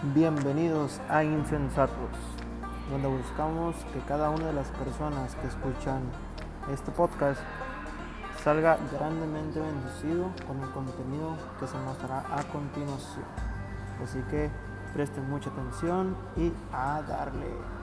Bienvenidos a Insensatos, donde buscamos que cada una de las personas que escuchan este podcast salga grandemente bendecido con el contenido que se mostrará a continuación. Así que presten mucha atención y a darle.